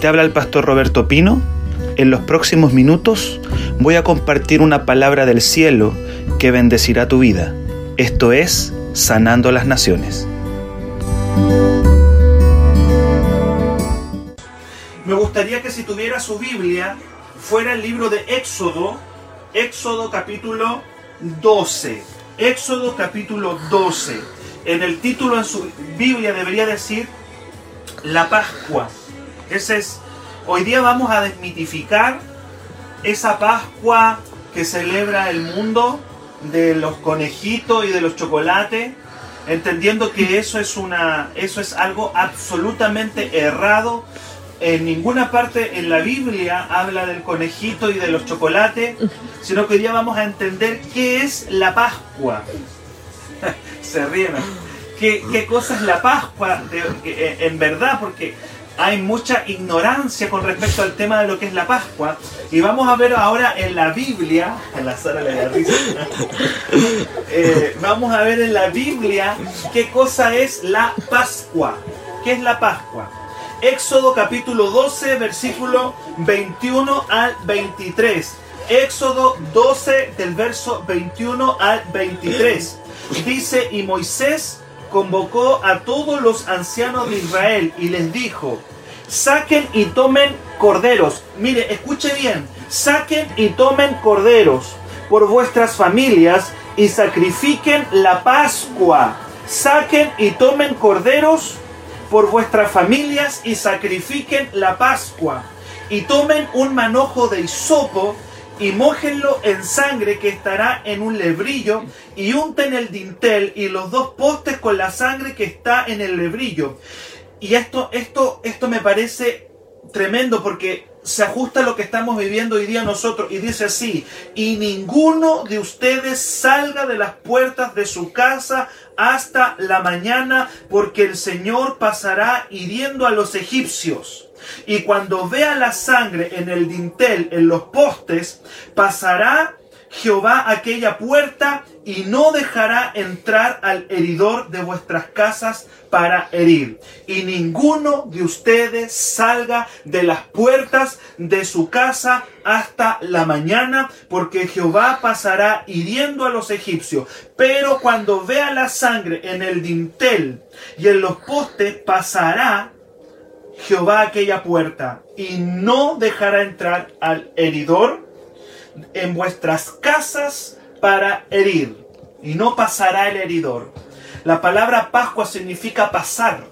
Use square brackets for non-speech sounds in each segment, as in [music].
Te habla el pastor Roberto Pino. En los próximos minutos voy a compartir una palabra del cielo que bendecirá tu vida. Esto es Sanando las Naciones. Me gustaría que si tuviera su Biblia fuera el libro de Éxodo, Éxodo capítulo 12. Éxodo capítulo 12. En el título en su Biblia debería decir la Pascua. Es. Hoy día vamos a desmitificar esa Pascua que celebra el mundo de los conejitos y de los chocolates, entendiendo que eso es una eso es algo absolutamente errado. En ninguna parte en la Biblia habla del conejito y de los chocolates, sino que hoy día vamos a entender qué es la Pascua. [laughs] Se ríen. ¿Qué, ¿Qué, cosa es la Pascua eh, en verdad? Porque hay mucha ignorancia con respecto al tema de lo que es la Pascua. Y vamos a ver ahora en la Biblia, en la Sara le da risa, [laughs] eh, vamos a ver en la Biblia qué cosa es la Pascua. ¿Qué es la Pascua? Éxodo capítulo 12, versículo 21 al 23. Éxodo 12 del verso 21 al 23. Dice, y Moisés convocó a todos los ancianos de Israel y les dijo, saquen y tomen corderos. Mire, escuche bien, saquen y tomen corderos por vuestras familias y sacrifiquen la Pascua. Saquen y tomen corderos por vuestras familias y sacrifiquen la Pascua. Y tomen un manojo de hisopo y mójenlo en sangre que estará en un lebrillo y unten el dintel y los dos postes con la sangre que está en el lebrillo. Y esto, esto, esto me parece tremendo porque se ajusta a lo que estamos viviendo hoy día nosotros y dice así, y ninguno de ustedes salga de las puertas de su casa hasta la mañana porque el Señor pasará hiriendo a los egipcios. Y cuando vea la sangre en el dintel, en los postes, pasará Jehová aquella puerta y no dejará entrar al heridor de vuestras casas para herir. Y ninguno de ustedes salga de las puertas de su casa hasta la mañana, porque Jehová pasará hiriendo a los egipcios. Pero cuando vea la sangre en el dintel y en los postes, pasará Jehová aquella puerta y no dejará entrar al heridor en vuestras casas para herir y no pasará el heridor. La palabra Pascua significa pasar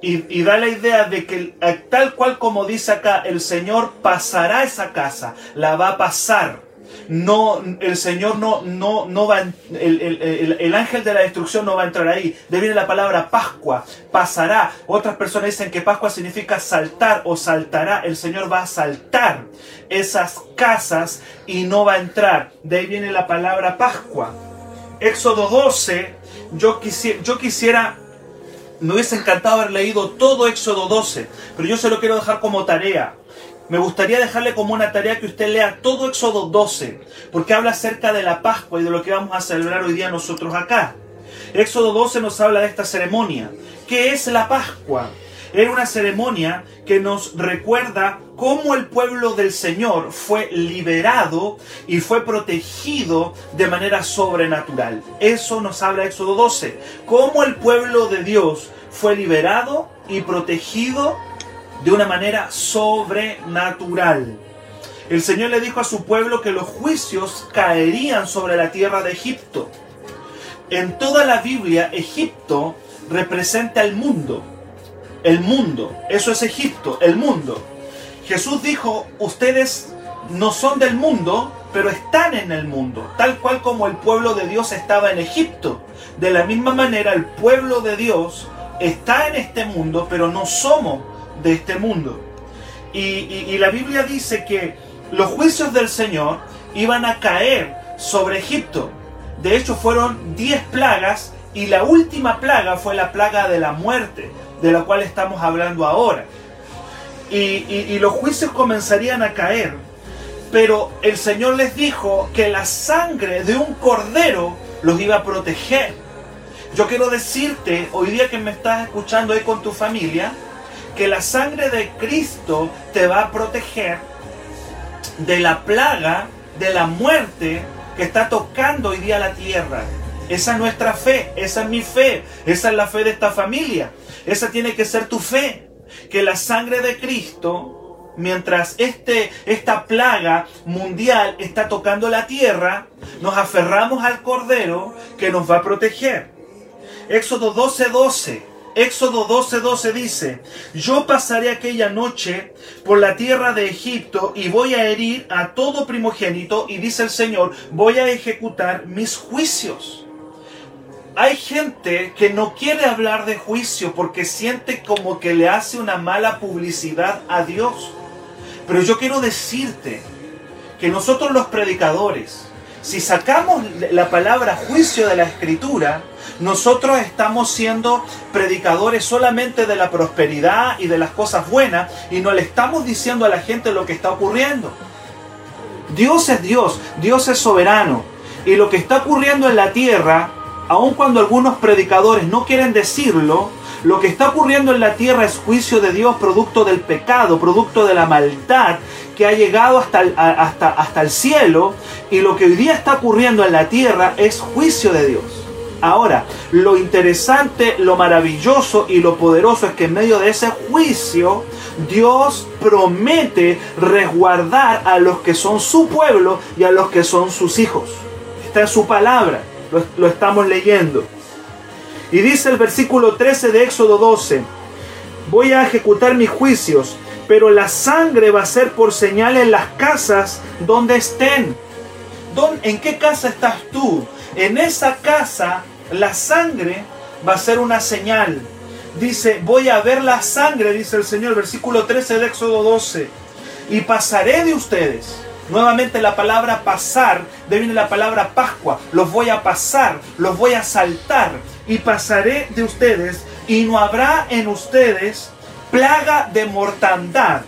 y, da la idea de que tal cual como dice acá, el Señor pasará esa casa, la va a pasar no, el Señor no, no, no va, el, ángel de la destrucción no va a entrar ahí. De viene la palabra Pascua, pasará. Otras personas dicen que Pascua significa saltar o saltará. El Señor va a saltar esas casas y no va a entrar. De ahí viene la palabra Pascua. Éxodo 12, yo quisiera, yo quisiera me hubiese encantado haber leído todo Éxodo 12, pero yo se lo quiero dejar como tarea me gustaría dejarle como una tarea que usted lea todo Éxodo 12, porque habla acerca de la Pascua y de lo que vamos a celebrar hoy día nosotros acá. Éxodo 12 nos habla de esta ceremonia. ¿Qué es la Pascua? Era una ceremonia que nos recuerda cómo el pueblo del Señor fue liberado y fue protegido de manera sobrenatural. Eso nos habla Éxodo 12. Cómo el pueblo de Dios fue liberado y protegido de una manera sobrenatural. El Señor le dijo a su pueblo que los juicios caerían sobre la tierra de Egipto. En toda la Biblia, Egipto representa el mundo. El mundo, eso es Egipto, el mundo. Jesús dijo, ustedes no son del mundo, pero están en el mundo, tal cual como el pueblo de Dios estaba en Egipto. De la misma manera, el pueblo de Dios está en este mundo, pero no somos de este mundo. Y, la Biblia dice que los juicios del Señor iban a caer sobre Egipto. De hecho, fueron 10 plagas y la última plaga fue la plaga de la muerte, de la cual estamos hablando ahora. Y, y, los juicios comenzarían a caer. Pero el Señor les dijo que la sangre de un cordero los iba a proteger. Yo quiero decirte, hoy día que me estás escuchando ahí con tu familia, que la sangre de Cristo te va a proteger de la plaga, de la muerte que está tocando hoy día la tierra. Esa es nuestra fe, esa es mi fe, esa es la fe de esta familia. Esa tiene que ser tu fe. Que la sangre de Cristo, mientras este, esta plaga mundial está tocando la tierra, nos aferramos al Cordero que nos va a proteger. Éxodo 12:12. 12. Éxodo 12:12 12 dice, yo pasaré aquella noche por la tierra de Egipto y voy a herir a todo primogénito y dice el Señor, voy a ejecutar mis juicios. Hay gente que no quiere hablar de juicio porque siente como que le hace una mala publicidad a Dios. Pero yo quiero decirte que nosotros los predicadores, si sacamos la palabra juicio de la escritura, nosotros estamos siendo predicadores solamente de la prosperidad y de las cosas buenas y no le estamos diciendo a la gente lo que está ocurriendo. Dios es Dios, Dios es soberano y lo que está ocurriendo en la tierra, aun cuando algunos predicadores no quieren decirlo, lo que está ocurriendo en la tierra es juicio de Dios, producto del pecado, producto de la maldad que ha llegado hasta el, hasta, hasta el cielo. Y lo que hoy día está ocurriendo en la tierra es juicio de Dios. Ahora, lo interesante, lo maravilloso y lo poderoso es que en medio de ese juicio, Dios promete resguardar a los que son su pueblo y a los que son sus hijos. Está en su palabra, lo, lo estamos leyendo. Y dice el versículo 13 de Éxodo 12, voy a ejecutar mis juicios, pero la sangre va a ser por señal en las casas donde estén. ¿En qué casa estás tú? En esa casa la sangre va a ser una señal. Dice, voy a ver la sangre, dice el Señor, versículo 13 de Éxodo 12, y pasaré de ustedes. Nuevamente la palabra pasar, de viene la palabra Pascua. Los voy a pasar, los voy a saltar y pasaré de ustedes y no habrá en ustedes plaga de mortandad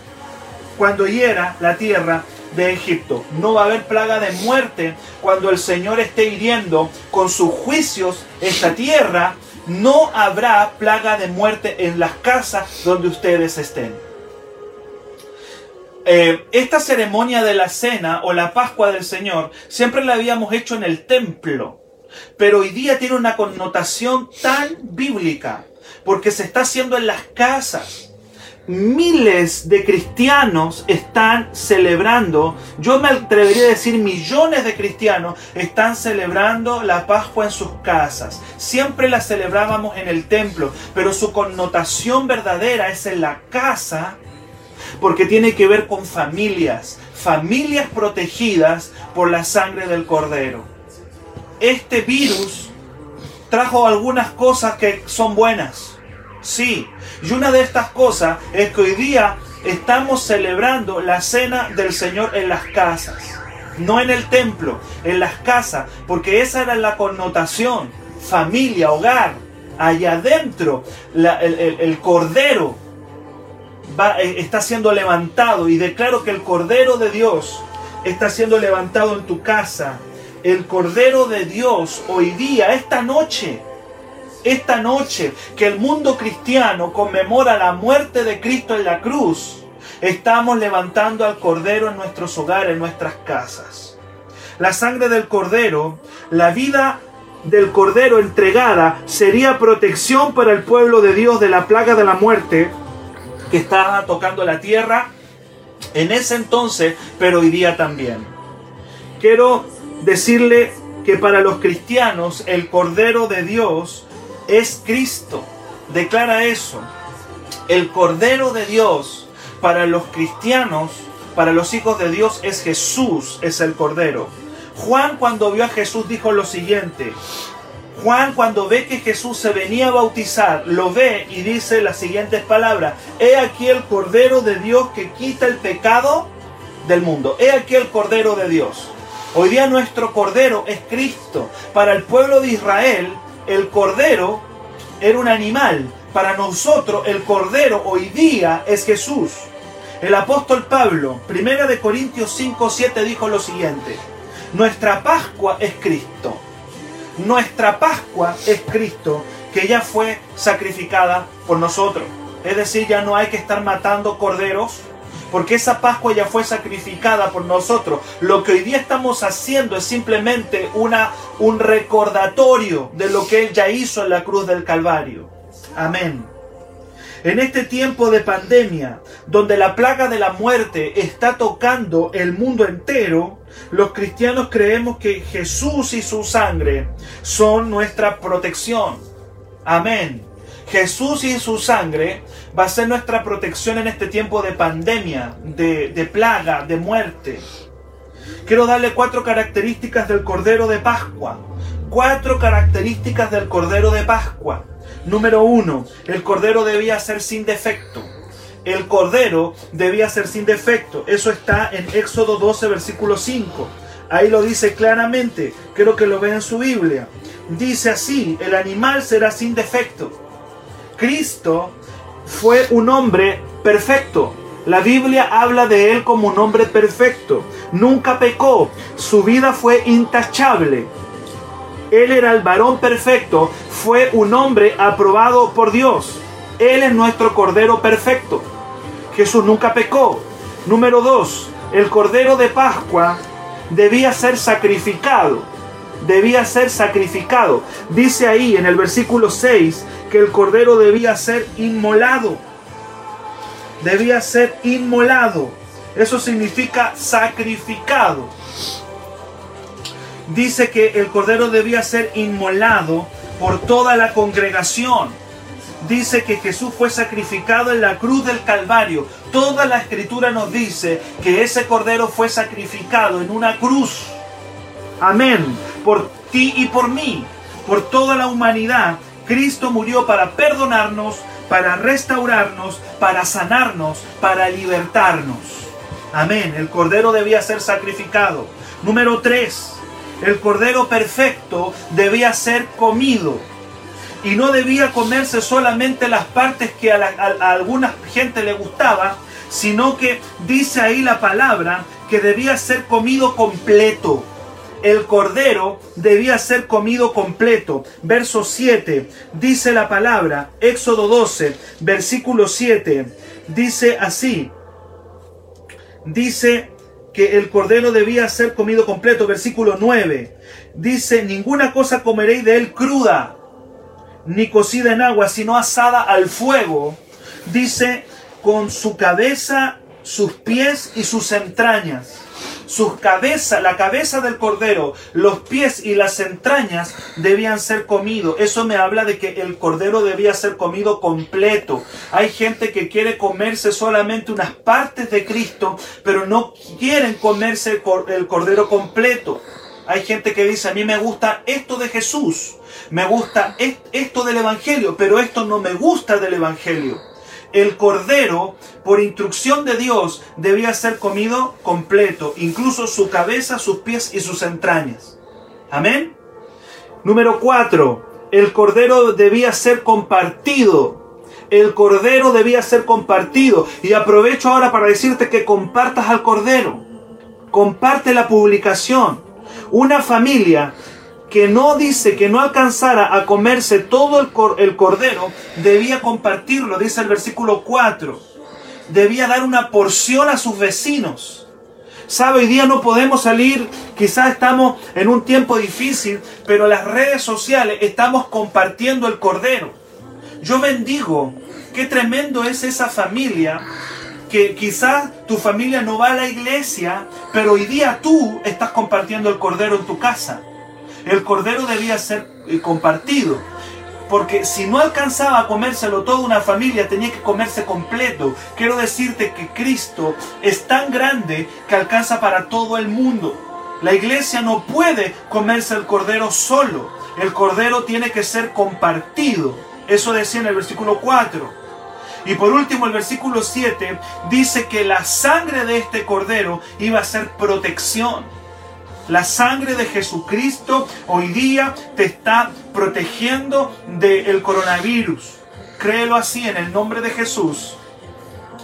cuando hiera la tierra de Egipto. No va a haber plaga de muerte cuando el Señor esté hiriendo con sus juicios esta tierra. No habrá plaga de muerte en las casas donde ustedes estén. Eh, esta ceremonia de la cena o la Pascua del Señor siempre la habíamos hecho en el templo, pero hoy día tiene una connotación tan bíblica porque se está haciendo en las casas miles de cristianos están celebrando, yo me atrevería a decir millones de cristianos están celebrando la Pascua en sus casas. Siempre la celebrábamos en el templo, pero su connotación verdadera es en la casa porque tiene que ver con familias, familias protegidas por la sangre del cordero. Este virus trajo algunas cosas que son buenas, sí, y una de estas cosas es que hoy día estamos celebrando la cena del Señor en las casas. No en el templo, en las casas, porque esa era la connotación. Familia, hogar, allá adentro, el, cordero eh, está siendo levantado y declaro que el cordero de Dios está siendo levantado en tu casa. El cordero de Dios hoy día, esta noche, esta noche que el mundo cristiano conmemora la muerte de Cristo en la cruz, estamos levantando al Cordero en nuestros hogares, en nuestras casas. La sangre del Cordero, la vida del Cordero entregada sería protección para el pueblo de Dios de la plaga de la muerte que estaba tocando la tierra en ese entonces, pero hoy día también. Quiero decirle que para los cristianos el Cordero de Dios es Cristo. Declara eso. El Cordero de Dios para los cristianos, para los hijos de Dios, es Jesús, es el Cordero. Juan cuando vio a Jesús dijo lo siguiente. Juan cuando ve que Jesús se venía a bautizar, lo ve y dice las siguientes palabras. He aquí el Cordero de Dios que quita el pecado del mundo. He aquí el Cordero de Dios. Hoy día nuestro Cordero es Cristo. Para el pueblo de Israel, el cordero era un animal. Para nosotros el cordero hoy día es Jesús. El apóstol Pablo, primera de Corintios 5, 7 dijo lo siguiente: Nuestra Pascua es Cristo. Nuestra Pascua es Cristo que ya fue sacrificada por nosotros. Es decir, ya no hay que estar matando corderos, porque esa Pascua ya fue sacrificada por nosotros. Lo que hoy día estamos haciendo es simplemente una, un recordatorio de lo que Él ya hizo en la cruz del Calvario. Amén. En este tiempo de pandemia, donde la plaga de la muerte está tocando el mundo entero, los cristianos creemos que Jesús y su sangre son nuestra protección. Amén. Jesús y su sangre va a ser nuestra protección en este tiempo de pandemia, de, de, plaga, de muerte. Quiero darle cuatro características del Cordero de Pascua. Cuatro características del Cordero de Pascua. Número uno, el cordero debía ser sin defecto. El cordero debía ser sin defecto. Eso está en Éxodo 12, versículo 5. Ahí lo dice claramente. Creo que lo ve en su Biblia. Dice así, el animal será sin defecto. Cristo fue un hombre perfecto. La Biblia habla de él como un hombre perfecto. Nunca pecó. Su vida fue intachable. Él era el varón perfecto, fue un hombre aprobado por Dios. Él es nuestro Cordero perfecto. Jesús nunca pecó. Número dos, el Cordero de Pascua debía ser sacrificado. Debía ser sacrificado. Dice ahí en el versículo 6 que el Cordero debía ser inmolado. Debía ser inmolado. Eso significa sacrificado dice que el cordero debía ser inmolado por toda la congregación. Dice que Jesús fue sacrificado en la cruz del Calvario. Toda la escritura nos dice que ese cordero fue sacrificado en una cruz. Amén. Por ti y por mí, por toda la humanidad. Cristo murió para perdonarnos, para restaurarnos, para sanarnos, para libertarnos. Amén. El cordero debía ser sacrificado. Número 3 el cordero perfecto debía ser comido. Y no debía comerse solamente las partes que a, alguna gente le gustaba, sino que dice ahí la palabra que debía ser comido completo. El cordero debía ser comido completo. Verso 7 dice la palabra, Éxodo 12, versículo 7, dice así, dice que el cordero debía ser comido completo. Versículo 9. Dice, ninguna cosa comeréis de él cruda, ni cocida en agua, sino asada al fuego. Dice, con su cabeza, sus pies y sus entrañas sus cabezas, la cabeza del cordero, los pies y las entrañas debían ser comidos. Eso me habla de que el cordero debía ser comido completo. Hay gente que quiere comerse solamente unas partes de Cristo, pero no quieren comerse el cordero completo. Hay gente que dice, a mí me gusta esto de Jesús, me gusta esto del Evangelio, pero esto no me gusta del Evangelio el cordero, por instrucción de Dios, debía ser comido completo, incluso su cabeza, sus pies y sus entrañas. Amén. Número 4. El cordero debía ser compartido. El cordero debía ser compartido. Y aprovecho ahora para decirte que compartas al cordero. Comparte la publicación. Una familia que no dice que no alcanzara a comerse todo el, cordero, debía compartirlo, dice el versículo 4. Debía dar una porción a sus vecinos. Sabe, hoy día no podemos salir, quizás estamos en un tiempo difícil, pero las redes sociales estamos compartiendo el cordero. Yo bendigo, qué tremendo es esa familia que quizás tu familia no va a la iglesia, pero hoy día tú estás compartiendo el cordero en tu casa. El cordero debía ser eh, compartido. Porque si no alcanzaba a comérselo toda una familia, tenía que comerse completo. Quiero decirte que Cristo es tan grande que alcanza para todo el mundo. La iglesia no puede comerse el cordero solo. El cordero tiene que ser compartido. Eso decía en el versículo 4. Y por último, el versículo 7 dice que la sangre de este cordero iba a ser protección. La sangre de Jesucristo hoy día te está protegiendo del coronavirus. Créelo así en el nombre de Jesús.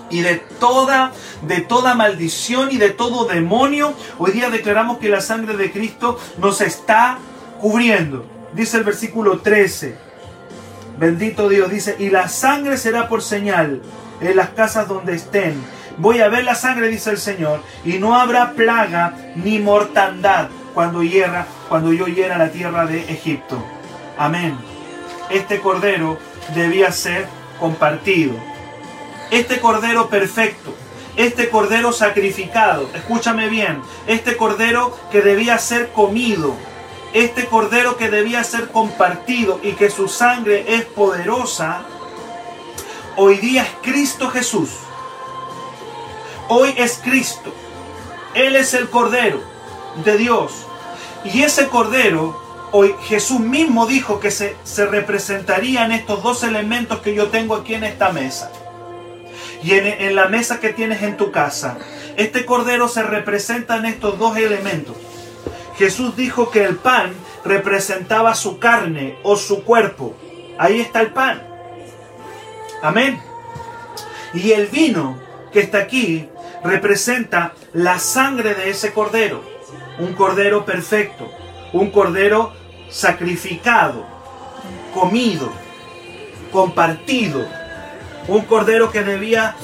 Y de toda, de toda maldición y de todo demonio, hoy día declaramos que la sangre de Cristo nos está cubriendo. Dice el versículo 13. Bendito Dios, dice, y la sangre será por señal en las casas donde estén. Voy a ver la sangre, dice el Señor, y no habrá plaga ni mortandad cuando hierra, cuando yo hiera la tierra de Egipto. Amén. Este cordero debía ser compartido. Este cordero perfecto, este cordero sacrificado, escúchame bien, este cordero que debía ser comido, este cordero que debía ser compartido y que su sangre es poderosa, hoy día es Cristo Jesús. Hoy es Cristo. Él es el cordero de Dios. Y ese cordero, hoy Jesús mismo dijo que se, se representaría en estos dos elementos que yo tengo aquí en esta mesa. Y en, en la mesa que tienes en tu casa. Este cordero se representa en estos dos elementos. Jesús dijo que el pan representaba su carne o su cuerpo. Ahí está el pan. Amén. Y el vino que está aquí representa la sangre de ese cordero. Un cordero perfecto. Un cordero sacrificado, comido, compartido. Un cordero que debía,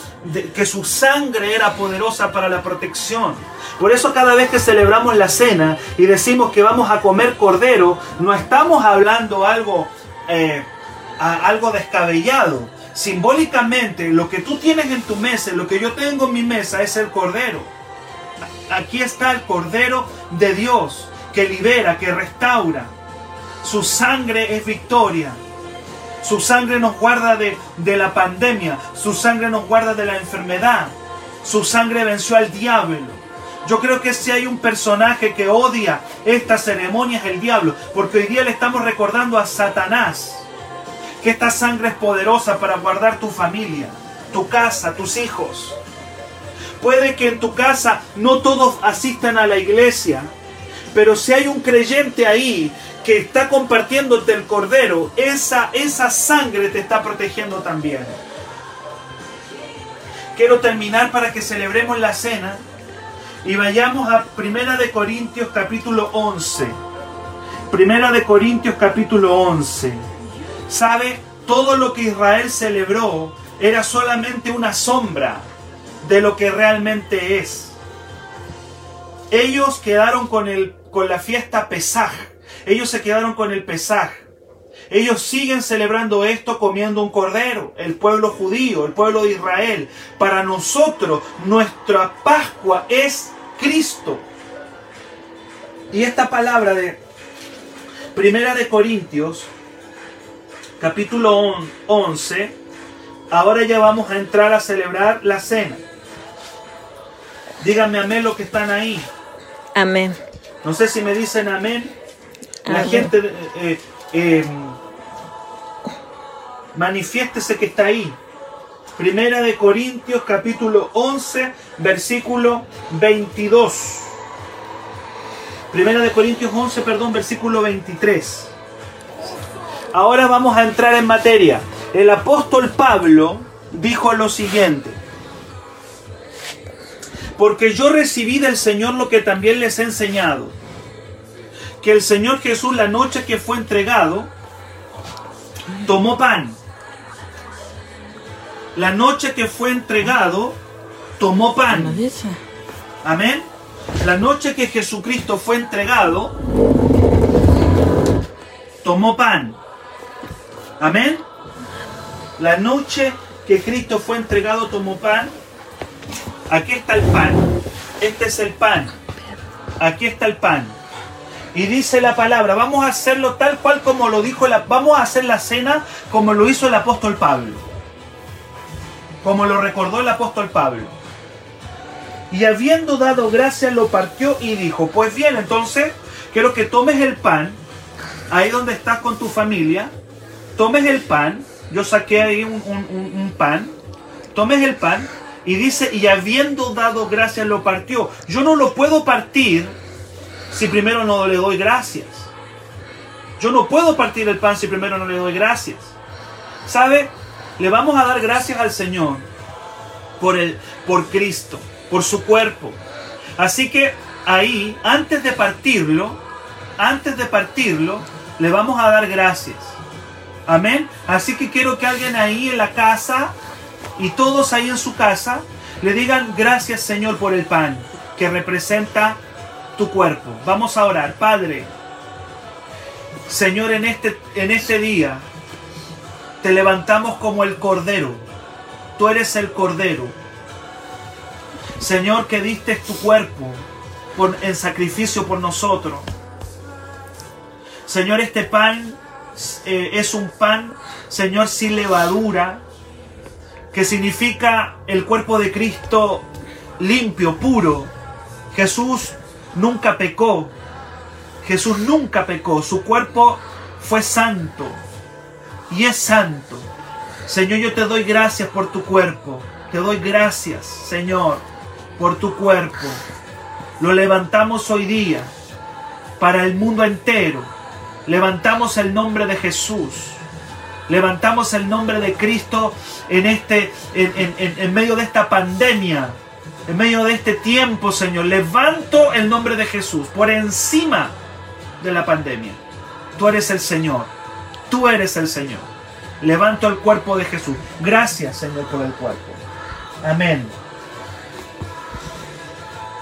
que su sangre era poderosa para la protección. Por eso cada vez que celebramos la cena y decimos que vamos a comer cordero, no estamos hablando algo, eh, algo descabellado. Simbólicamente, lo que tú tienes en tu mesa, lo que yo tengo en mi mesa es el cordero. Aquí está el cordero de Dios que libera, que restaura. Su sangre es victoria. Su sangre nos guarda de, de la pandemia. Su sangre nos guarda de la enfermedad. Su sangre venció al diablo. Yo creo que si hay un personaje que odia estas ceremonias, el diablo, porque hoy día le estamos recordando a Satanás que esta sangre es poderosa para guardar tu familia, tu casa, tus hijos. Puede que en tu casa no todos asistan a la iglesia, pero si hay un creyente ahí que está compartiéndote el cordero, esa, esa sangre te está protegiendo también. Quiero terminar para que celebremos la cena y vayamos a Primera de Corintios capítulo 11. Primera de Corintios capítulo 11. ¿Sabe? Todo lo que Israel celebró era solamente una sombra de lo que realmente es. Ellos quedaron con, el, con la fiesta Pesaj. Ellos se quedaron con el Pesaj. Ellos siguen celebrando esto comiendo un cordero, el pueblo judío, el pueblo de Israel. Para nosotros, nuestra Pascua es Cristo. Y esta palabra de Primera de Corintios, capítulo 11, ahora ya vamos a entrar a celebrar la cena. Díganme amén lo que están ahí. Amén. No sé si me dicen amén. La gente eh, eh, eh, manifiéstese que está ahí. Primera de Corintios capítulo 11, versículo 22. Primera de Corintios 11, perdón, versículo 23. Ahora vamos a entrar en materia. El apóstol Pablo dijo lo siguiente. Porque yo recibí del Señor lo que también les he enseñado. Que el Señor Jesús la noche que fue entregado, tomó pan la noche que fue entregado, tomó pan. Amén. La noche que Jesucristo fue entregado, tomó pan. Amén. La noche que Cristo fue entregado, tomó pan. Aquí está el pan. Este es el pan. Aquí está el pan. Y dice la palabra, vamos a hacerlo tal cual como lo dijo, la, vamos a hacer la cena como lo hizo el apóstol Pablo como lo recordó el apóstol Pablo. Y habiendo dado gracias lo partió y dijo, pues bien, entonces quiero que tomes el pan, ahí donde estás con tu familia, tomes el pan, yo saqué ahí un, pan, tomes el pan y dice, y habiendo dado gracias lo partió. Yo no lo puedo partir si primero no le doy gracias. Yo no puedo partir el pan si primero no le doy gracias. ¿Sabe? Le vamos a dar gracias al Señor por, el, por Cristo, por su cuerpo. Así que ahí, antes de partirlo, antes de partirlo, le vamos a dar gracias. Amén. Así que quiero que alguien ahí en la casa y todos ahí en su casa le digan gracias Señor por el pan que representa tu cuerpo. Vamos a orar. Padre, Señor, en este, en este día te levantamos como el Cordero. Tú eres el Cordero. Señor, que diste tu cuerpo en sacrificio por nosotros. Señor, este pan eh, es un pan, Señor, sin levadura, que significa el cuerpo de Cristo limpio, puro. Jesús nunca pecó. Jesús nunca pecó. Su cuerpo fue santo y es santo. Señor, yo te doy gracias por tu cuerpo. Te doy gracias, Señor, por tu cuerpo. Lo levantamos hoy día para el mundo entero. Levantamos el nombre de Jesús. Levantamos el nombre de Cristo en, este, en, en medio de esta pandemia. En medio de este tiempo, Señor. Levanto el nombre de Jesús por encima de la pandemia. Tú eres el Señor. Tú eres el Señor. Levanto el cuerpo de Jesús. Gracias, Señor, por el cuerpo. Amén.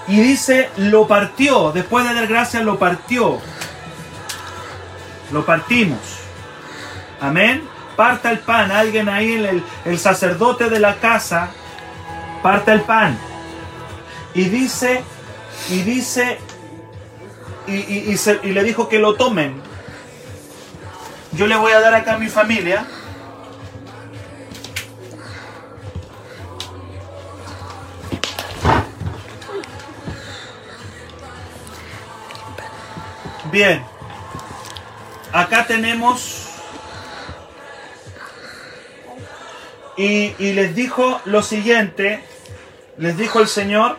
Y dice, lo partió. Después de dar gracias, lo partió. Lo partimos. Amén. Parta el pan. Alguien ahí, el, el sacerdote de la casa, parta el pan. Y dice, y dice, y, y, y, le dijo que lo tomen. Yo le voy a dar acá a mi familia. Bien. Acá tenemos... Y, y les dijo lo siguiente, les dijo el Señor,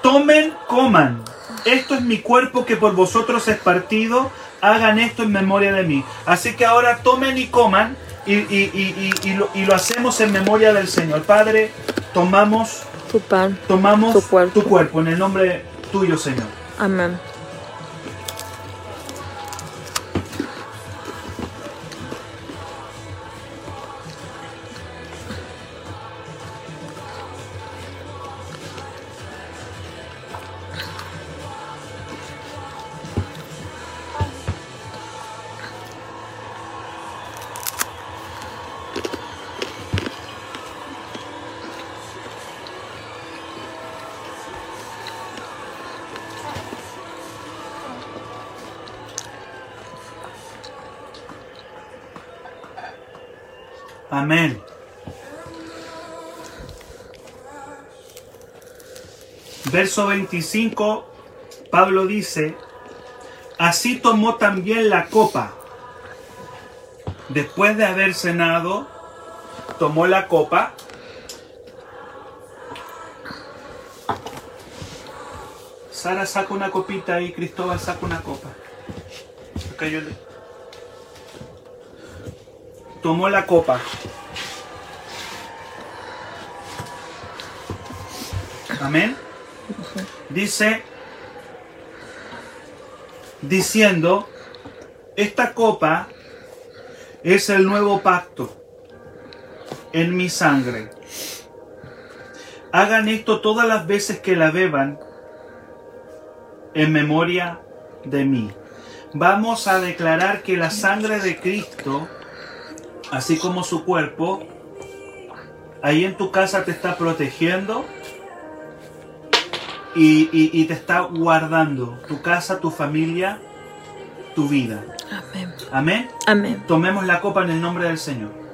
tomen, coman esto es mi cuerpo que por vosotros es partido, hagan esto en memoria de mí. Así que ahora tomen y coman y, lo, hacemos en memoria del Señor. Padre, tomamos tu pan, tomamos tu cuerpo en el nombre tuyo, Señor. Amén. Amén. Verso 25, Pablo dice, así tomó también la copa. Después de haber cenado, tomó la copa. Sara saca una copita y Cristóbal saca una copa. Acá yo le tomó la copa. Amén. Dice, diciendo, esta copa es el nuevo pacto en mi sangre. Hagan esto todas las veces que la beban en memoria de mí. Vamos a declarar que la sangre de Cristo así como su cuerpo, ahí en tu casa te está protegiendo y, te está guardando tu casa, tu familia, tu vida. Amén. Amén. Amén. Tomemos la copa en el nombre del Señor.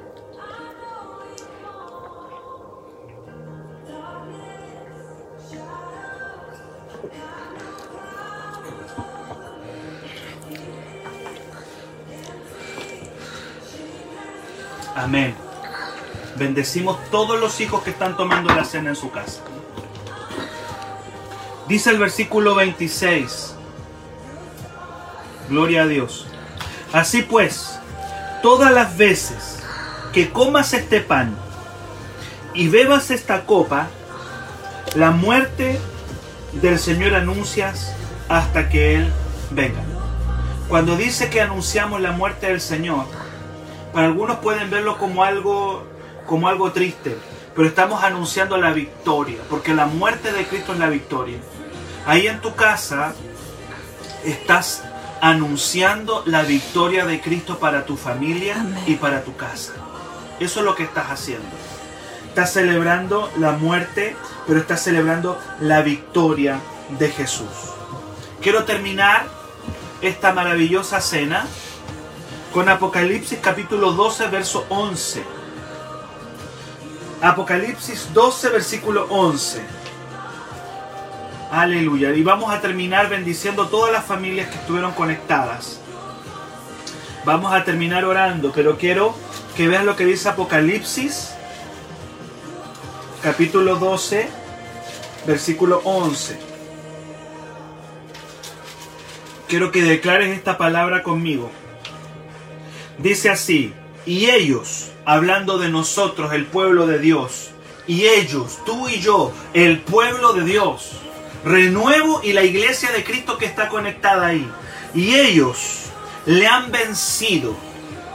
Amén. Bendecimos todos los hijos que están tomando la cena en su casa. Dice el versículo 26. Gloria a Dios. Así pues, todas las veces que comas este pan y bebas esta copa, la muerte del Señor anuncias hasta que Él venga. Cuando dice que anunciamos la muerte del Señor, Para algunos pueden verlo como algo, como algo triste, pero estamos anunciando la victoria, porque la muerte de Cristo es la victoria. Ahí en tu casa estás anunciando la victoria de Cristo para tu familia Amén. y para tu casa. Eso es lo que estás haciendo. Estás celebrando la muerte, pero estás celebrando la victoria de Jesús. Quiero terminar esta maravillosa cena con Apocalipsis capítulo 12, verso 11. Apocalipsis 12, versículo 11. Aleluya. Y vamos a terminar bendiciendo todas las familias que estuvieron conectadas. Vamos a terminar orando, pero quiero que vean lo que dice Apocalipsis, capítulo 12, versículo 11. Quiero que declares esta palabra conmigo. Dice así, y ellos, hablando de nosotros, el pueblo de Dios, y ellos, tú y yo, el pueblo de Dios, renuevo y la iglesia de Cristo que está conectada ahí, y ellos le han vencido,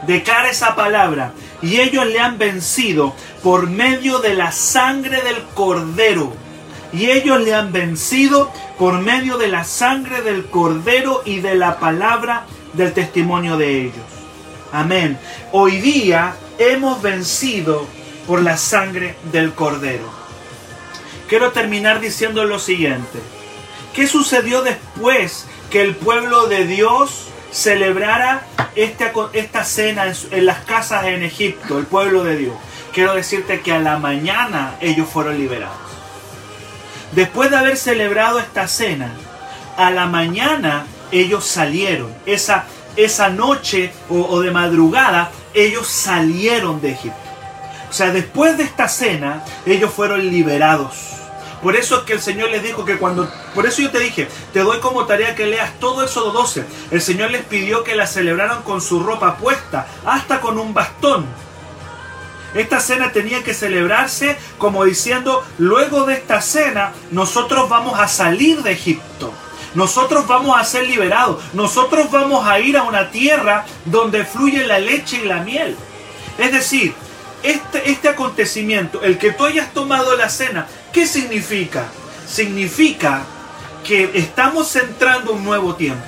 declara esa palabra, y ellos le han vencido por medio de la sangre del cordero. Y ellos le han vencido por medio de la sangre del cordero y de la palabra del testimonio de ellos. Amén. Hoy día hemos vencido por la sangre del cordero. Quiero terminar diciendo lo siguiente. ¿Qué sucedió después que el pueblo de Dios celebrara esta, esta cena en, en las casas en Egipto, el pueblo de Dios? Quiero decirte que a la mañana ellos fueron liberados. Después de haber celebrado esta cena, a la mañana ellos salieron. Esa, esa noche o, de madrugada, ellos salieron de Egipto. O sea, después de esta cena, ellos fueron liberados. Por eso es que el Señor les dijo que cuando... Por eso yo te dije, te doy como tarea que leas todo Éxodo 12. El Señor les pidió que la celebraran con su ropa puesta, hasta con un bastón. Esta cena tenía que celebrarse como diciendo, luego de esta cena, nosotros vamos a salir de Egipto. Nosotros vamos a ser liberados. Nosotros vamos a ir a una tierra donde fluye la leche y la miel. Es decir, este, este acontecimiento, el que tú hayas tomado la cena, ¿qué significa? Significa que estamos entrando un nuevo tiempo.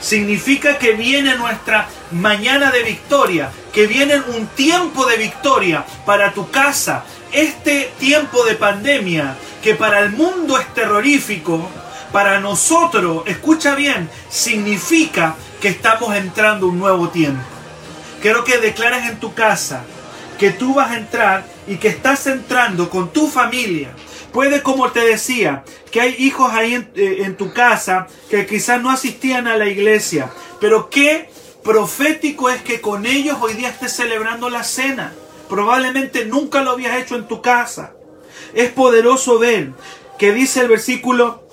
Significa que viene nuestra mañana de victoria, que viene un tiempo de victoria para tu casa. Este tiempo de pandemia, que para el mundo es terrorífico, para nosotros, escucha bien, significa que estamos entrando un nuevo tiempo. Quiero que declares en tu casa que tú vas a entrar y que estás entrando con tu familia. Puede, como te decía, que hay hijos ahí en, eh, en tu casa que quizás no asistían a la iglesia, pero qué profético es que con ellos hoy día estés celebrando la cena. Probablemente nunca lo habías hecho en tu casa. Es poderoso ver que dice el versículo,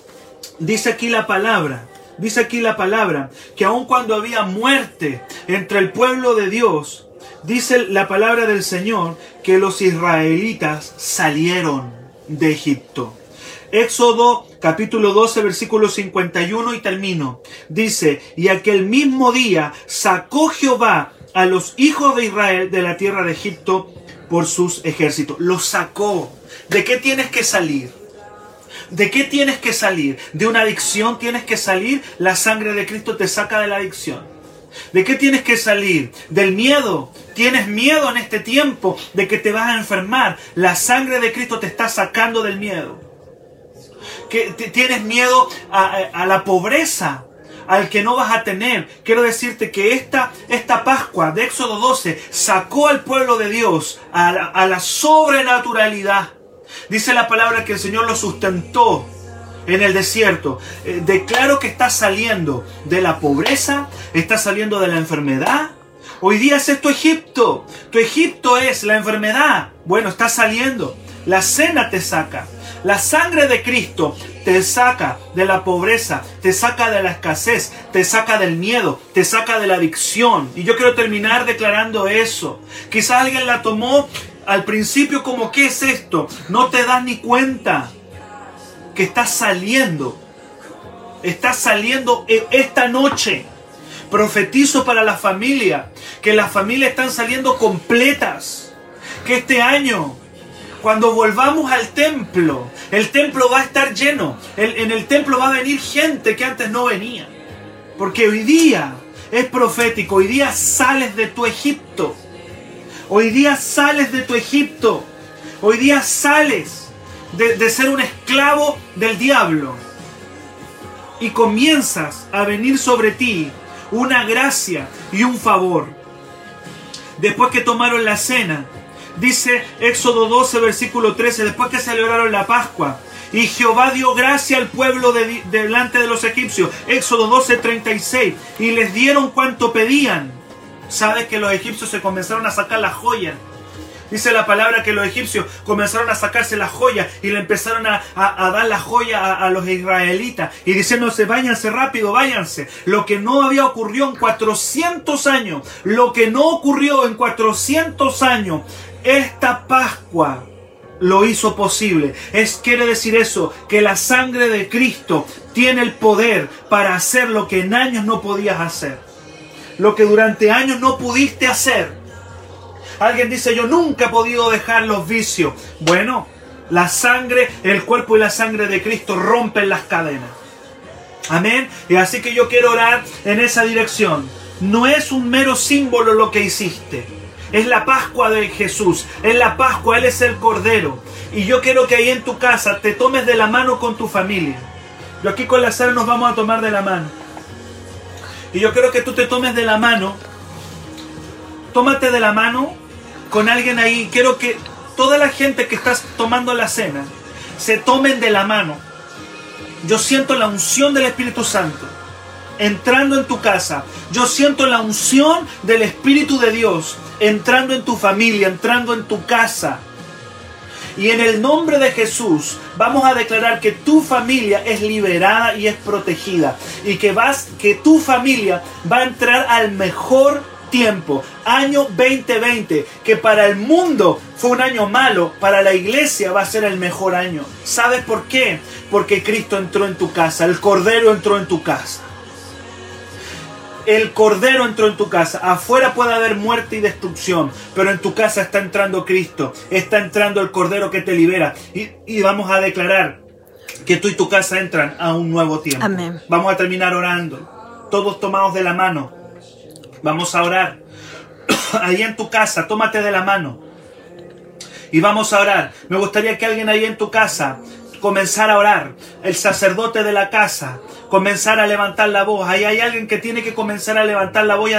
dice aquí la palabra, dice aquí la palabra, que aun cuando había muerte entre el pueblo de Dios, dice la palabra del Señor que los israelitas salieron de Egipto. Éxodo capítulo 12 versículo 51 y termino. Dice, y aquel mismo día sacó Jehová a los hijos de Israel de la tierra de Egipto por sus ejércitos. Los sacó. ¿De qué tienes que salir? ¿De qué tienes que salir? ¿De una adicción tienes que salir? La sangre de Cristo te saca de la adicción. ¿De qué tienes que salir? Del miedo. Tienes miedo en este tiempo de que te vas a enfermar. La sangre de Cristo te está sacando del miedo. Que tienes miedo a, la pobreza al que no vas a tener. Quiero decirte que esta, esta Pascua de Éxodo 12 sacó al pueblo de Dios a a la sobrenaturalidad. Dice la palabra que el Señor lo sustentó en el desierto. Eh, declaro que está saliendo de la pobreza, está saliendo de la enfermedad. Hoy día es tu Egipto. Tu Egipto es la enfermedad. Bueno, está saliendo. La cena te saca. La sangre de Cristo te saca de la pobreza, te saca de la escasez, te saca del miedo, te saca de la adicción. Y yo quiero terminar declarando eso. Quizás alguien la tomó al principio como, ¿qué es esto? No te das ni cuenta que estás saliendo. Estás saliendo e- esta noche. Profetizo para la familia, que las familias están saliendo completas. Que este año, cuando volvamos al templo, el templo va a estar lleno. en el templo va a venir gente que antes no venía. Porque hoy día es profético. Hoy día sales de tu Egipto. Hoy día sales de tu Egipto. Hoy día sales de, ser un esclavo del diablo. Y comienzas a venir sobre ti una gracia y un favor. Después que tomaron la cena, dice Éxodo 12, versículo 13, después que celebraron la Pascua, y Jehová dio gracia al pueblo delante de los egipcios. Éxodo 12, 36. Y les dieron cuanto pedían. Sabes que los egipcios se comenzaron a sacar las joyas. Dice la palabra que los egipcios comenzaron a sacarse las joyas y le empezaron a, dar la joya a, a, los israelitas y diciéndose váyanse rápido, váyanse. Lo que no había ocurrido en 400 años, lo que no ocurrió en 400 años, esta Pascua lo hizo posible. Es quiere decir eso, que la sangre de Cristo tiene el poder para hacer lo que en años no podías hacer. Lo que durante años no pudiste hacer. Alguien dice, yo nunca he podido dejar los vicios. Bueno, la sangre, el cuerpo y la sangre de Cristo rompen las cadenas. Amén. Y así que yo quiero orar en esa dirección. No es un mero símbolo lo que hiciste es la Pascua de Jesús. Es la Pascua, Él es el Cordero. Y yo quiero que ahí en tu casa te tomes de la mano con tu familia. Yo aquí con la sal nos vamos a tomar de la mano. Y yo quiero que tú te tomes de la mano. Tómate de la mano con alguien ahí. Quiero que toda la gente que estás tomando la cena se tomen de la mano. Yo siento la unción del Espíritu Santo entrando en tu casa. Yo siento la unción del Espíritu de Dios entrando en tu familia, entrando en tu casa. Y en el nombre de Jesús vamos a declarar que tu familia es liberada y es protegida. Y que vas, que tu familia va a entrar al mejor tiempo. Año 2020, que para el mundo fue un año malo, para la iglesia va a ser el mejor año. ¿Sabes por qué? Porque Cristo entró en tu casa, el Cordero entró en tu casa el Cordero entró en tu casa. Afuera puede haber muerte y destrucción, pero en tu casa está entrando Cristo, está entrando el Cordero que te libera. Y, vamos a declarar que tú y tu casa entran a un nuevo tiempo. Vamos a terminar orando, todos tomados de la mano. Vamos a orar. [clears throat] ahí en tu casa, tómate de la mano. Y vamos a orar. Me gustaría que alguien ahí en tu casa comenzara a orar. El sacerdote de la casa comenzar a levantar la voz. Ahí hay alguien que tiene que comenzar a levantar la voz.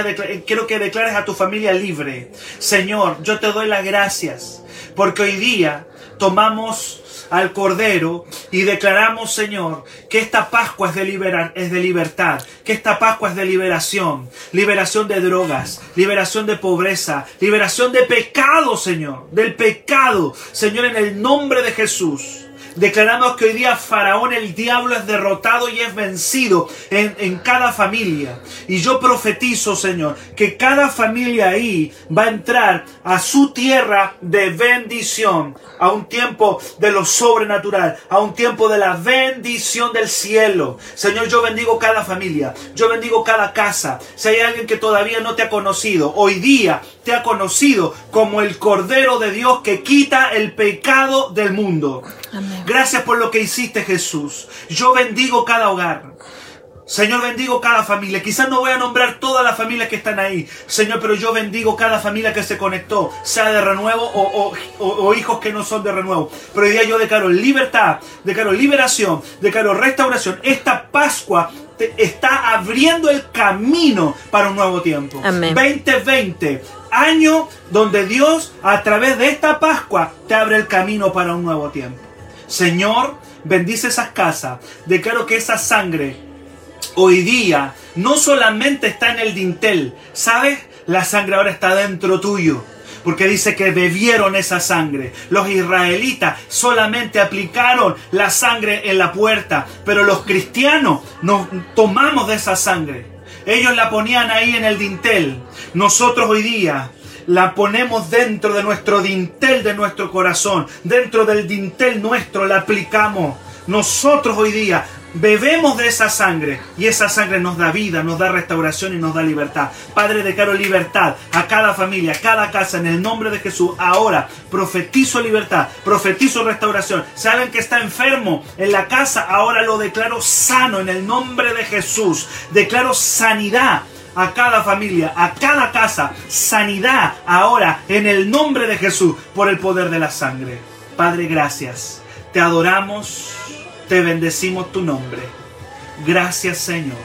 Quiero que declares a tu familia libre. Señor, yo te doy las gracias porque hoy día tomamos al Cordero y declaramos, Señor, que esta Pascua es de, es de libertad, que esta Pascua es de liberación, liberación de drogas, liberación de pobreza, liberación de pecado, Señor, del pecado, Señor, en el nombre de Jesús. Declaramos que hoy día Faraón, el diablo, es derrotado y es vencido en, en cada familia. Y yo profetizo, Señor, que cada familia ahí va a entrar a su tierra de bendición, a un tiempo de lo sobrenatural, a un tiempo de la bendición del cielo. Señor, yo bendigo cada familia, yo bendigo cada casa. Si hay alguien que todavía no te ha conocido, hoy día te ha conocido como el Cordero de Dios que quita el pecado del mundo. Gracias por lo que hiciste Jesús. Yo bendigo cada hogar. Señor, bendigo cada familia. Quizás no voy a nombrar todas las familias que están ahí. Señor, pero yo bendigo cada familia que se conectó, sea de renuevo o, hijos que no son de renuevo. Pero hoy día yo declaro libertad, declaro liberación, declaro restauración. Esta Pascua está abriendo el camino para un nuevo tiempo. 2020, año donde Dios a través de esta Pascua te abre el camino para un nuevo tiempo. Señor, bendice esas casas. Declaro que esa sangre hoy día no solamente está en el dintel, ¿sabes? La sangre ahora está dentro tuyo. Porque dice que bebieron esa sangre. Los israelitas solamente aplicaron la sangre en la puerta. Pero los cristianos nos tomamos de esa sangre. Ellos la ponían ahí en el dintel. Nosotros hoy día la ponemos dentro de nuestro dintel de nuestro corazón. Dentro del dintel nuestro la aplicamos. Nosotros hoy día bebemos de esa sangre y esa sangre nos da vida, nos da restauración y nos da libertad. Padre, declaro libertad a cada familia, a cada casa, en el nombre de Jesús. Ahora profetizo libertad, profetizo restauración. Saben que está enfermo en la casa, ahora lo declaro sano en el nombre de Jesús. Declaro sanidad a cada familia, a cada casa, sanidad ahora en el nombre de Jesús por el poder de la sangre. Padre, gracias. Te adoramos te bendecimos tu nombre. Gracias Señor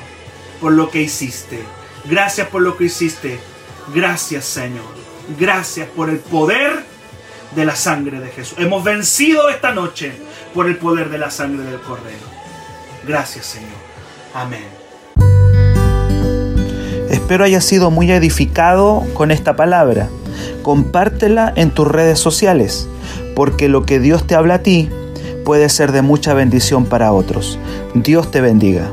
por lo que hiciste. Gracias por lo que hiciste. Gracias Señor. Gracias por el poder de la sangre de Jesús. Hemos vencido esta noche por el poder de la sangre del Cordero. Gracias Señor. Amén. Espero haya sido muy edificado con esta palabra. Compártela en tus redes sociales, porque lo que Dios te habla a ti puede ser de mucha bendición para otros. Dios te bendiga.